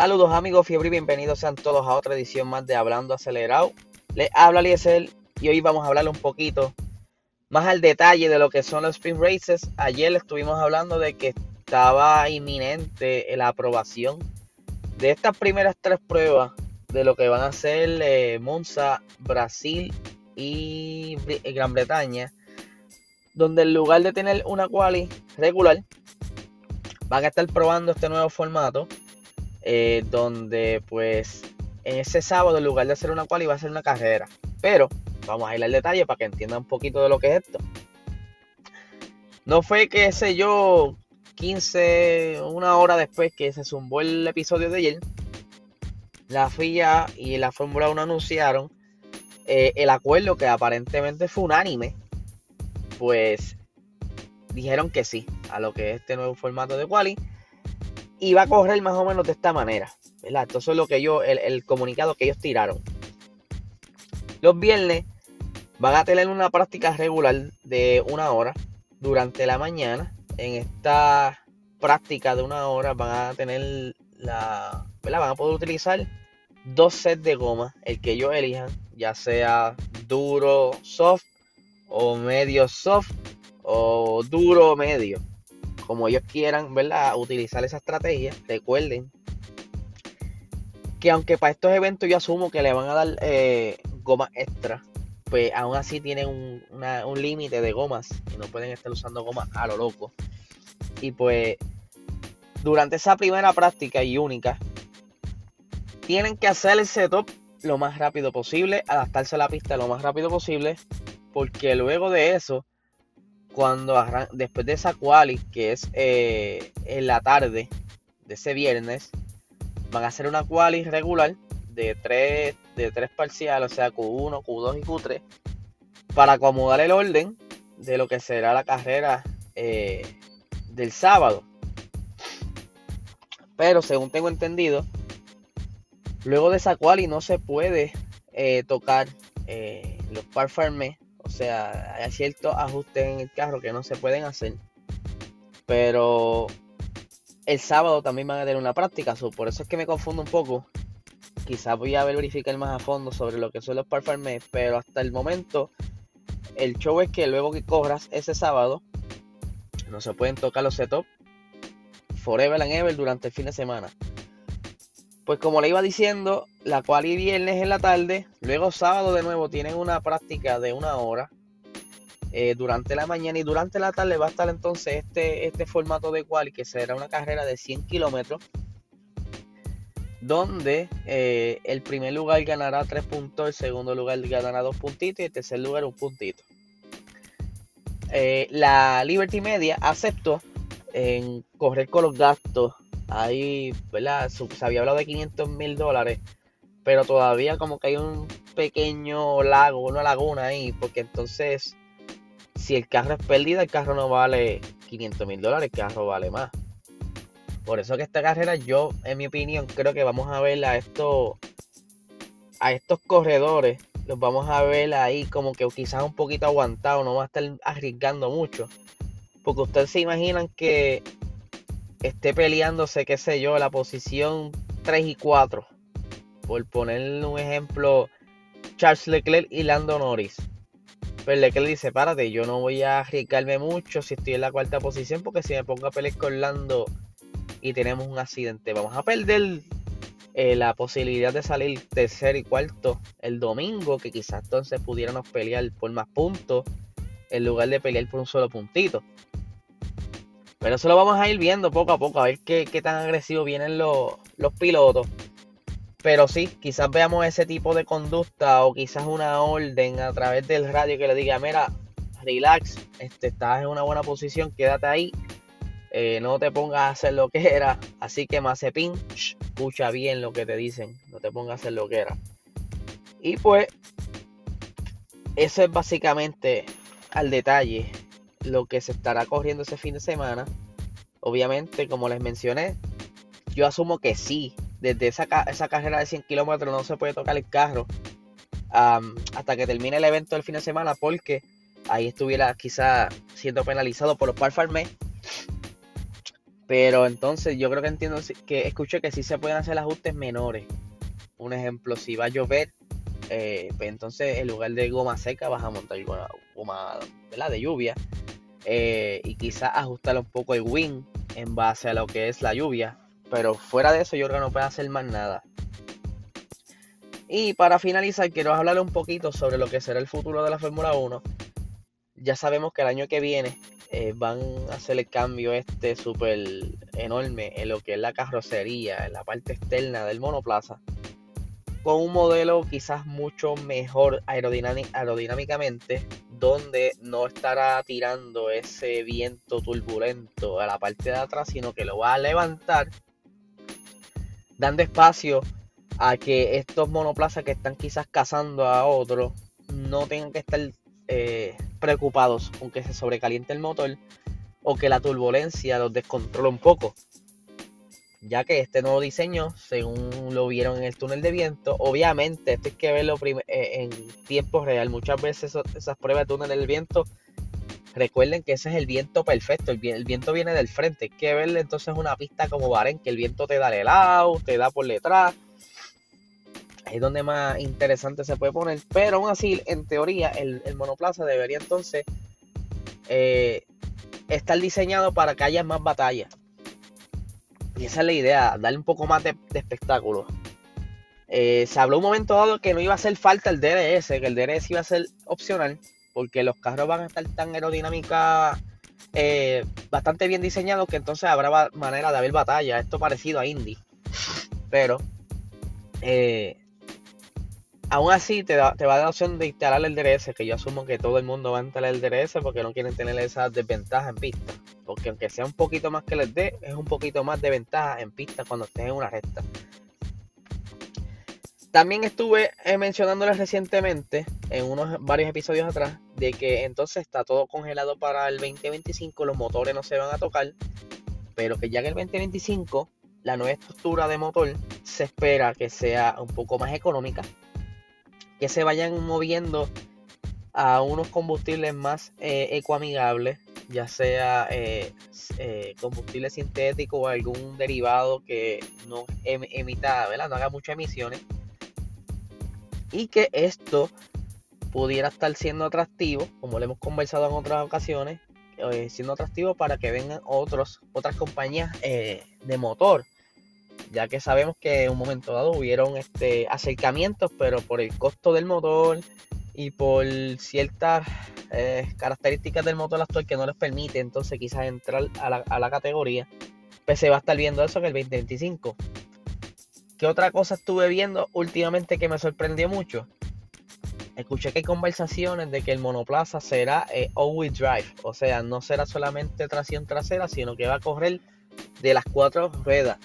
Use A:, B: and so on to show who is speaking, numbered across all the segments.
A: Saludos amigos fiebre y bienvenidos sean todos a otra edición más de Hablando Acelerado. Les habla Liesel y hoy vamos a hablar un poquito más al detalle de lo que son los sprint races. Ayer estuvimos hablando de que estaba inminente la aprobación de estas primeras tres pruebas de lo que van a ser eh, Monza, Brasil y Gran Bretaña, donde en lugar de tener una quali regular, van a estar probando este nuevo formato eh, donde pues en ese sábado en lugar de hacer una cual iba a ser una carrera. Pero vamos a ir al detalle para que entiendan un poquito de lo que es esto. No fue que sé yo 15, una hora después que se zumbó el episodio de ayer, la FIA y la Fórmula 1 anunciaron eh, el acuerdo que aparentemente fue unánime, pues dijeron que sí a lo que es este nuevo formato de quali y va a correr más o menos de esta manera. ¿verdad? Esto es lo que yo, el, comunicado que ellos tiraron. Los viernes van a tener una práctica regular de una hora durante la mañana. En esta práctica de una hora van a tener la, ¿verdad? Van a poder utilizar dos sets de goma, el que ellos elijan, ya sea duro soft o medio soft o duro medio como ellos quieran, ¿verdad? Utilizar esa estrategia. Recuerden que aunque para estos eventos yo asumo que le van a dar eh, gomas extra, pues aún así tienen un, límite de gomas y no pueden estar usando gomas a lo loco. Y pues durante esa primera práctica y única, tienen que hacer el setup lo más rápido posible, adaptarse a la pista lo más rápido posible, porque luego de eso cuando después de esa quali, que es eh, en la tarde de ese viernes, van a hacer una quali regular de tres, de tres parciales, o sea, Q1, Q2 y Q3, para acomodar el orden de lo que será la carrera eh, del sábado. Pero según tengo entendido, luego de esa quali no se puede eh, tocar los par sea, hay ciertos ajustes en el carro que no se pueden hacer. Pero el sábado también van a tener una práctica, por eso es que me confundo un poco. Quizás voy a verificar más a fondo sobre lo que son los Parfarmés, pero hasta el momento el show es que luego que corras ese sábado no se pueden tocar los setups forever and ever durante el fin de semana. Pues como le iba diciendo, la cual y viernes en la tarde, luego sábado de nuevo tienen una práctica de una hora eh, durante la mañana y durante la tarde va a estar entonces este, este formato de quali que será una carrera de 100 kilómetros donde eh, el primer lugar ganará 3 puntos, el segundo lugar ganará 2 puntitos y el tercer lugar un puntito. Eh, la Liberty Media aceptó en correr con los gastos Ahí, ¿verdad? Se había hablado de 500 mil dólares, pero todavía como que hay un pequeño lago, una laguna ahí, porque entonces, si el carro es pérdida, el carro no vale 500 mil dólares, el carro vale más. Por eso que esta carrera, yo, en mi opinión, creo que vamos a ver a estos, a estos corredores, los vamos a ver ahí como que quizás un poquito aguantado, no va a estar arriesgando mucho. Porque ustedes se imaginan que esté peleándose, qué sé yo, la posición 3 y 4. Por poner un ejemplo, Charles Leclerc y Lando Norris. Pero pues Leclerc dice, párate, yo no voy a arriesgarme mucho si estoy en la cuarta posición, porque si me pongo a pelear con Lando y tenemos un accidente, vamos a perder eh, la posibilidad de salir tercer y cuarto el domingo, que quizás entonces pudiéramos pelear por más puntos, en lugar de pelear por un solo puntito. Pero eso lo vamos a ir viendo poco a poco, a ver qué, tan agresivos vienen los, pilotos. Pero sí, quizás veamos ese tipo de conducta o quizás una orden a través del radio que le diga, mira, relax, este, estás en una buena posición, quédate ahí, eh, no te pongas a hacer lo que era. Así que Mazepin, escucha bien lo que te dicen, no te pongas a hacer lo que era. Y pues, eso es básicamente al detalle lo que se estará corriendo ese fin de semana. Obviamente, como les mencioné, yo asumo que sí. Desde esa, esa carrera de 100 kilómetros no se puede tocar el carro hasta que termine el evento del fin de semana porque ahí estuviera quizá siendo penalizado por los par Pero entonces yo creo que entiendo que escuché que sí se pueden hacer ajustes menores. Un ejemplo, si va a llover, eh, pues entonces en lugar de goma seca vas a montar goma, goma de lluvia. Eh, y quizás ajustar un poco el wing en base a lo que es la lluvia. Pero fuera de eso yo creo que no puede hacer más nada. Y para finalizar quiero hablar un poquito sobre lo que será el futuro de la Fórmula 1. Ya sabemos que el año que viene eh, van a hacer el cambio este súper enorme en lo que es la carrocería, en la parte externa del monoplaza, con un modelo quizás mucho mejor aerodinámicamente, donde no estará tirando ese viento turbulento a la parte de atrás, sino que lo va a levantar, dando espacio a que estos monoplazas que están quizás cazando a otros no tengan que estar eh, preocupados con que se sobrecaliente el motor o que la turbulencia los descontrole un poco. Ya que este nuevo diseño, según lo vieron en el túnel de viento, obviamente esto hay que verlo eh, en tiempo real. Muchas veces esas pruebas de túnel del viento, recuerden que ese es el viento perfecto, el, viento viene del frente. Hay que verle entonces una pista como Bahrein, que el viento te da de lado, te da por detrás es donde más interesante se puede poner. Pero aún así, en teoría, el, monoplaza debería entonces eh, estar diseñado para que haya más batallas. Y esa es la idea, darle un poco más de, espectáculo. Eh, se habló un momento dado que no iba a hacer falta el DRS, que el DRS iba a ser opcional, porque los carros van a estar tan aerodinámica, eh, bastante bien diseñados, que entonces habrá manera de haber batalla. Esto parecido a Indy. Pero eh, Aún así, te, va a dar la opción de instalar el DRS, que yo asumo que todo el mundo va a instalar el DRS porque no quieren tener esa desventaja en pista. Porque aunque sea un poquito más que les dé, es un poquito más de ventaja en pista cuando estés en una recta. También estuve eh, mencionándoles recientemente, en unos varios episodios atrás, de que entonces está todo congelado para el 2025, los motores no se van a tocar, pero que ya que el 2025 la nueva estructura de motor se espera que sea un poco más económica, que se vayan moviendo a unos combustibles más eh, ecoamigables, ya sea eh, eh, combustible sintético o algún derivado que no em, emita, ¿verdad? no haga muchas emisiones. Y que esto pudiera estar siendo atractivo, como lo hemos conversado en otras ocasiones, siendo atractivo para que vengan otros, otras compañías de motor ya que sabemos que en un momento dado hubieron este, acercamientos, pero por el costo del motor y por ciertas eh, características del motor actual que no les permite entonces quizás entrar a la, a la categoría, pues se va a estar viendo eso en el 2025. ¿Qué otra cosa estuve viendo últimamente que me sorprendió mucho? Escuché que hay conversaciones de que el monoplaza será eh, all-wheel drive, o sea, no será solamente tracción trasera, sino que va a correr de las cuatro ruedas.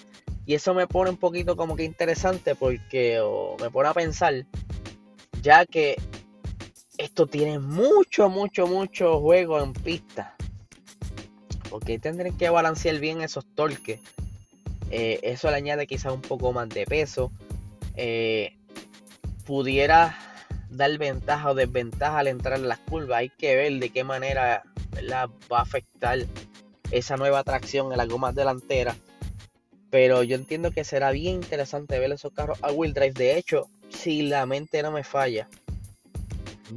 A: Y eso me pone un poquito como que interesante porque me pone a pensar, ya que esto tiene mucho, mucho, mucho juego en pista. Porque tendrán que balancear bien esos torques. Eh, eso le añade quizás un poco más de peso. Eh, pudiera dar ventaja o desventaja al entrar en las curvas. Hay que ver de qué manera va a afectar esa nueva tracción en las gomas delanteras pero yo entiendo que será bien interesante ver esos carros a wheel drive. De hecho, si la mente no me falla,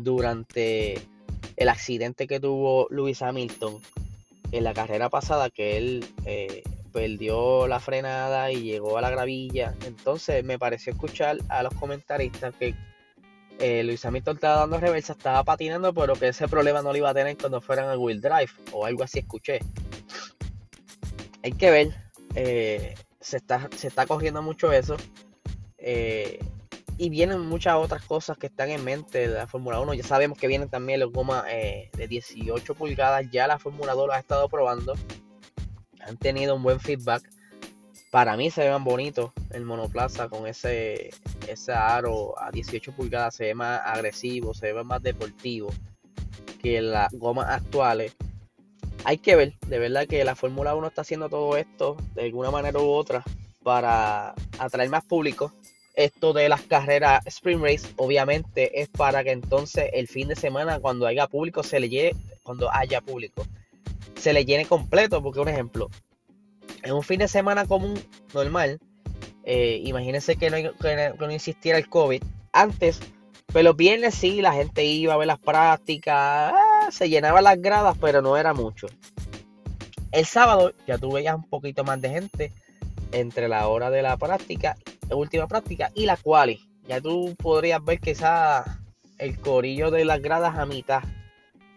A: durante el accidente que tuvo Lewis Hamilton en la carrera pasada, que él eh, perdió la frenada y llegó a la gravilla, entonces me pareció escuchar a los comentaristas que eh, Lewis Hamilton estaba dando reversa, estaba patinando, pero que ese problema no lo iba a tener cuando fueran a wheel drive o algo así escuché. Hay que ver. Eh, se está, se está cogiendo mucho eso. Eh, y vienen muchas otras cosas que están en mente de la Fórmula 1. Ya sabemos que vienen también los gomas eh, de 18 pulgadas. Ya la Fórmula 2 lo ha estado probando. Han tenido un buen feedback. Para mí se ve más bonito el monoplaza con ese, ese aro a 18 pulgadas. Se ve más agresivo, se ve más deportivo que las gomas actuales hay que ver, de verdad que la Fórmula 1 está haciendo todo esto de alguna manera u otra para atraer más público. Esto de las carreras Spring Race, obviamente, es para que entonces el fin de semana, cuando haya público, se le llene, cuando haya público, se le llene completo. Porque, un ejemplo, En un fin de semana común, normal, eh, imagínense que no, que no existiera el COVID. Antes, pero los viernes sí, la gente iba a ver las prácticas, ah, se llenaban las gradas, pero no era mucho. El sábado ya tú veías un poquito más de gente entre la hora de la práctica, la última práctica y la quali. Ya tú podrías ver quizás el corillo de las gradas a mitad.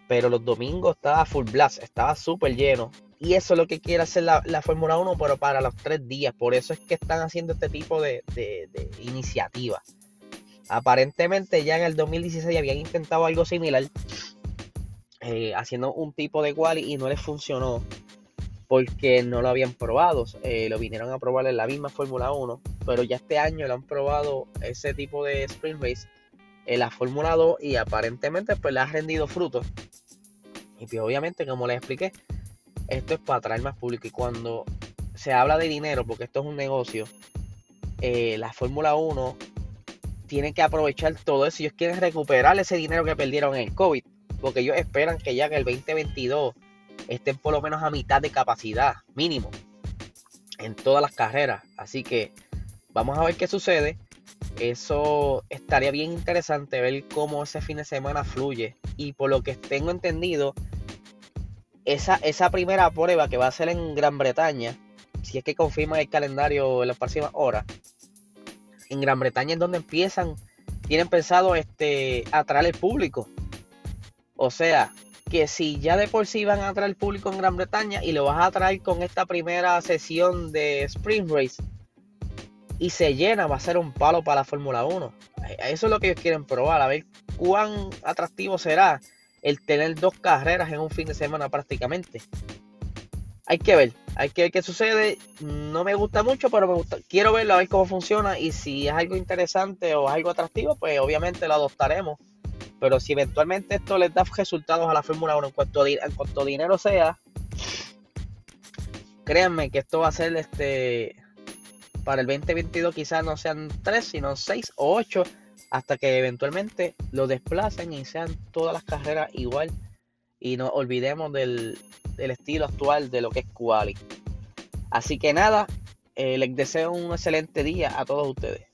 A: Pero los domingos estaba full blast, estaba súper lleno. Y eso es lo que quiere hacer la, Fórmula 1, pero para los tres días. Por eso es que están haciendo este tipo de, de, de iniciativas. Aparentemente ya en el 2016 habían intentado algo similar, eh, haciendo un tipo de quali y no les funcionó porque no lo habían probado. Eh, lo vinieron a probar en la misma Fórmula 1, pero ya este año lo han probado ese tipo de sprint race en la Fórmula 2 y aparentemente pues le ha rendido frutos. Y pues, obviamente, como les expliqué, esto es para atraer más público. Y cuando se habla de dinero, porque esto es un negocio, eh, la Fórmula 1 tienen que aprovechar todo eso. Ellos quieren recuperar ese dinero que perdieron en el COVID. Porque ellos esperan que ya en el 2022 estén por lo menos a mitad de capacidad, mínimo, en todas las carreras. Así que vamos a ver qué sucede. Eso estaría bien interesante ver cómo ese fin de semana fluye. Y por lo que tengo entendido, esa, esa primera prueba que va a ser en Gran Bretaña, si es que confirman el calendario en las próximas horas, en Gran Bretaña es donde empiezan, tienen pensado este, atraer el público. O sea, que si ya de por sí van a atraer público en Gran Bretaña y lo vas a atraer con esta primera sesión de Spring Race y se llena, va a ser un palo para la Fórmula 1. Eso es lo que ellos quieren probar, a ver cuán atractivo será el tener dos carreras en un fin de semana prácticamente hay que ver, hay que ver qué sucede. No me gusta mucho, pero me gusta, quiero verlo, a ver cómo funciona. Y si es algo interesante o algo atractivo, pues obviamente lo adoptaremos. Pero si eventualmente esto les da resultados a la Fórmula 1 en cuanto, en cuanto dinero sea, créanme que esto va a ser este para el 2022 quizás no sean 3, sino 6 o 8, hasta que eventualmente lo desplacen y sean todas las carreras igual y no olvidemos del, estilo actual de lo que es Quali. Así que nada, eh, les deseo un excelente día a todos ustedes.